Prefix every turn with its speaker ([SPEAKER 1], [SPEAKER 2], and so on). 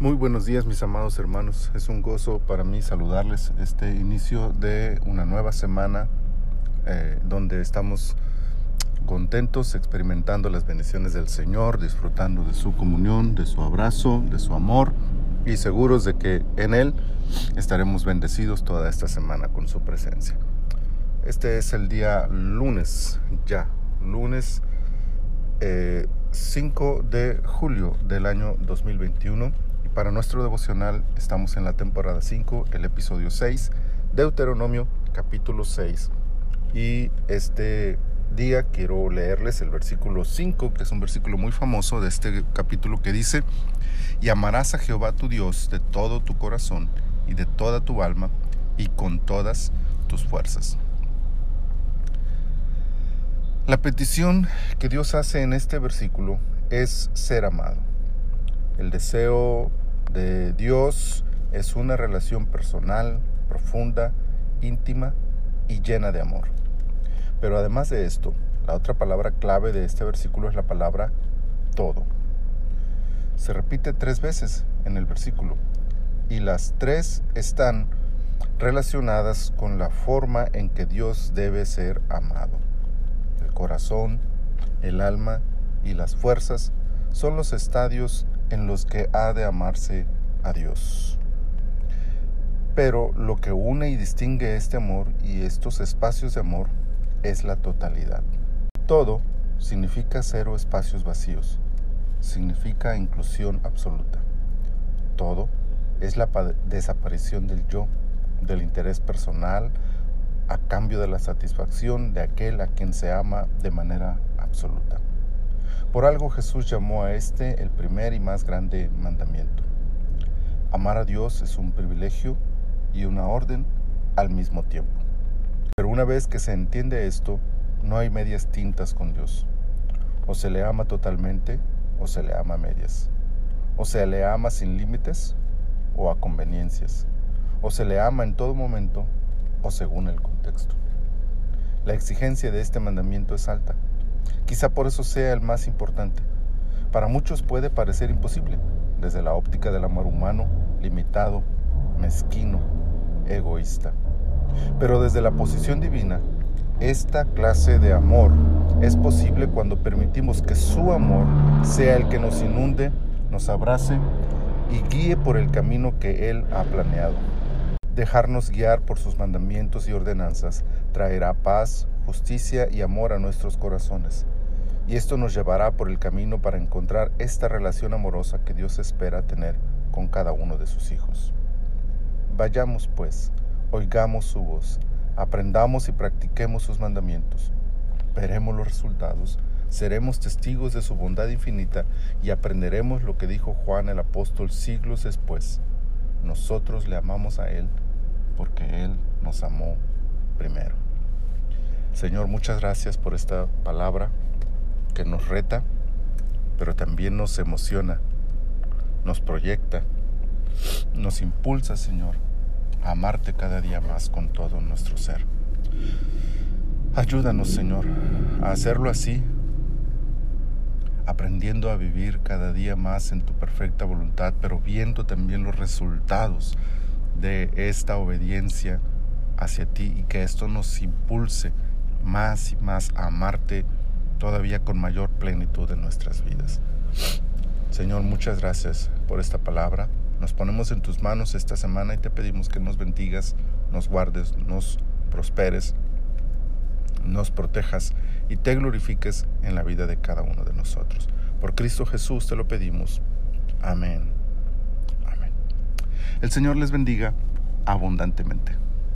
[SPEAKER 1] Muy buenos días mis amados hermanos, es un gozo para mí saludarles este inicio de una nueva semana eh, donde estamos contentos experimentando las bendiciones del Señor, disfrutando de su comunión, de su abrazo, de su amor y seguros de que en Él estaremos bendecidos toda esta semana con su presencia. Este es el día lunes, ya, lunes 5 eh, de julio del año 2021 para nuestro devocional estamos en la temporada 5, el episodio 6, Deuteronomio capítulo 6. Y este día quiero leerles el versículo 5, que es un versículo muy famoso de este capítulo que dice, y amarás a Jehová tu Dios de todo tu corazón y de toda tu alma y con todas tus fuerzas. La petición que Dios hace en este versículo es ser amado. El deseo de Dios es una relación personal, profunda, íntima y llena de amor. Pero además de esto, la otra palabra clave de este versículo es la palabra todo. Se repite tres veces en el versículo y las tres están relacionadas con la forma en que Dios debe ser amado. El corazón, el alma y las fuerzas son los estadios en los que ha de amarse a Dios. Pero lo que une y distingue este amor y estos espacios de amor es la totalidad. Todo significa cero espacios vacíos, significa inclusión absoluta. Todo es la desaparición del yo, del interés personal, a cambio de la satisfacción de aquel a quien se ama de manera absoluta. Por algo Jesús llamó a este el primer y más grande mandamiento. Amar a Dios es un privilegio y una orden al mismo tiempo. Pero una vez que se entiende esto, no hay medias tintas con Dios. O se le ama totalmente o se le ama a medias. O se le ama sin límites o a conveniencias. O se le ama en todo momento o según el contexto. La exigencia de este mandamiento es alta Quizá por eso sea el más importante. Para muchos puede parecer imposible, desde la óptica del amor humano, limitado, mezquino, egoísta. Pero desde la posición divina, esta clase de amor es posible cuando permitimos que su amor sea el que nos inunde, nos abrace y guíe por el camino que Él ha planeado. Dejarnos guiar por sus mandamientos y ordenanzas traerá paz, justicia y amor a nuestros corazones y esto nos llevará por el camino para encontrar esta relación amorosa que Dios espera tener con cada uno de sus hijos. Vayamos pues, oigamos su voz, aprendamos y practiquemos sus mandamientos. Veremos los resultados, seremos testigos de su bondad infinita y aprenderemos lo que dijo Juan el apóstol siglos después. Nosotros le amamos a Él porque Él nos amó primero. Señor, muchas gracias por esta palabra que nos reta, pero también nos emociona, nos proyecta, nos impulsa, Señor, a amarte cada día más con todo nuestro ser. Ayúdanos, Señor, a hacerlo así, aprendiendo a vivir cada día más en tu perfecta voluntad, pero viendo también los resultados de esta obediencia hacia ti y que esto nos impulse más y más a amarte todavía con mayor plenitud en nuestras vidas. Señor, muchas gracias por esta palabra. Nos ponemos en tus manos esta semana y te pedimos que nos bendigas, nos guardes, nos prosperes, nos protejas y te glorifiques en la vida de cada uno de nosotros. Por Cristo Jesús te lo pedimos. Amén. Amén. El Señor les bendiga abundantemente.